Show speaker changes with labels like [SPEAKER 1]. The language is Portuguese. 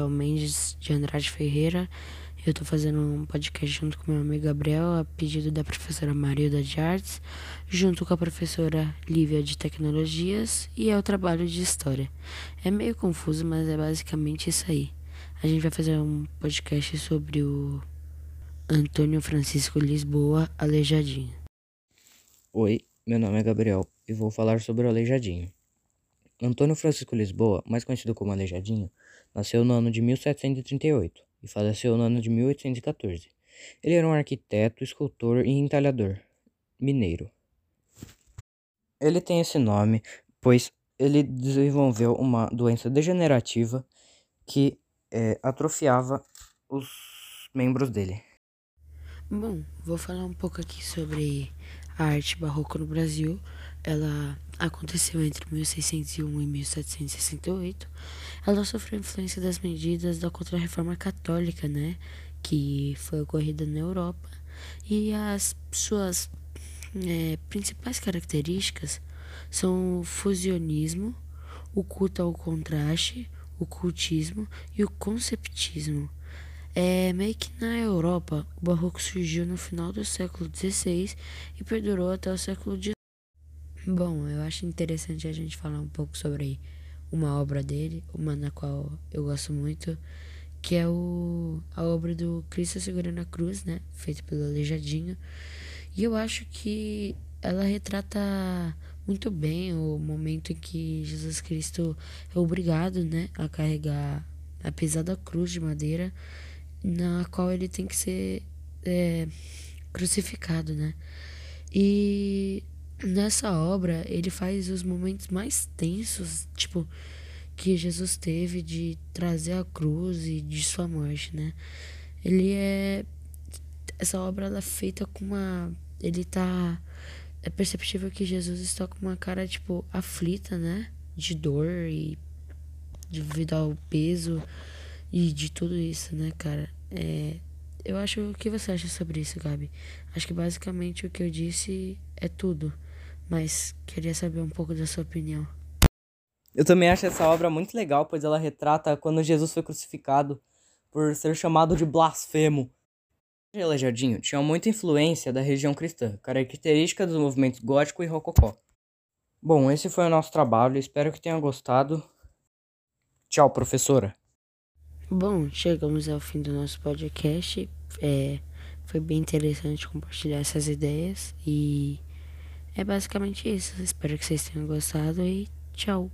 [SPEAKER 1] Rafael Mendes de Andrade Ferreira. Eu tô fazendo um podcast junto com meu amigo Gabriel, a pedido da professora Marilda de Artes, junto com a professora Lívia de Tecnologias e é o trabalho de História. É meio confuso, mas é basicamente isso aí. A gente vai fazer um podcast sobre o Antônio Francisco Lisboa Aleijadinho.
[SPEAKER 2] Oi, meu nome é Gabriel e vou falar sobre o Aleijadinho. Antônio Francisco Lisboa, mais conhecido como Aleijadinho, nasceu no ano de 1738 e faleceu no ano de 1814. Ele era um arquiteto, escultor e entalhador mineiro. Ele tem esse nome pois ele desenvolveu uma doença degenerativa que é, atrofiava os membros dele.
[SPEAKER 1] Bom, vou falar um pouco aqui sobre a arte barroca no Brasil. Ela aconteceu entre 1601 e 1768. Ela sofreu influência das medidas da Contra-Reforma Católica, né, que foi ocorrida na Europa. E as suas é, principais características são o fusionismo, o culto ao contraste, o cultismo e o conceptismo. É meio que na Europa, o barroco surgiu no final do século XVI e perdurou até o século XIX. Bom, eu acho interessante a gente falar um pouco sobre uma obra dele, uma na qual eu gosto muito, que é o, a obra do Cristo segurando a cruz, né, feita pelo Aleijadinho. E eu acho que ela retrata muito bem o momento em que Jesus Cristo é obrigado, né, a carregar a pesada cruz de madeira na qual ele tem que ser é, crucificado, né? E nessa obra ele faz os momentos mais tensos, tipo, que Jesus teve de trazer a cruz e de sua morte, né? Ele é. Essa obra ela é feita com uma. Ele tá. É perceptível que Jesus está com uma cara, tipo, aflita, né? De dor e devido ao peso e de tudo isso, né, cara? É, eu acho. O que você acha sobre isso, Gabi? Acho que basicamente o que eu disse é tudo. Mas queria saber um pouco da sua opinião.
[SPEAKER 2] Eu também acho essa obra muito legal, pois ela retrata quando Jesus foi crucificado por ser chamado de blasfemo. O Aleijadinho tinha muita influência da região cristã, característica dos movimentos gótico e rococó. Bom, esse foi o nosso trabalho, espero que tenha gostado. Tchau, professora.
[SPEAKER 1] Bom, chegamos ao fim do nosso podcast. É, foi bem interessante compartilhar essas ideias e é basicamente isso. Espero que vocês tenham gostado e tchau.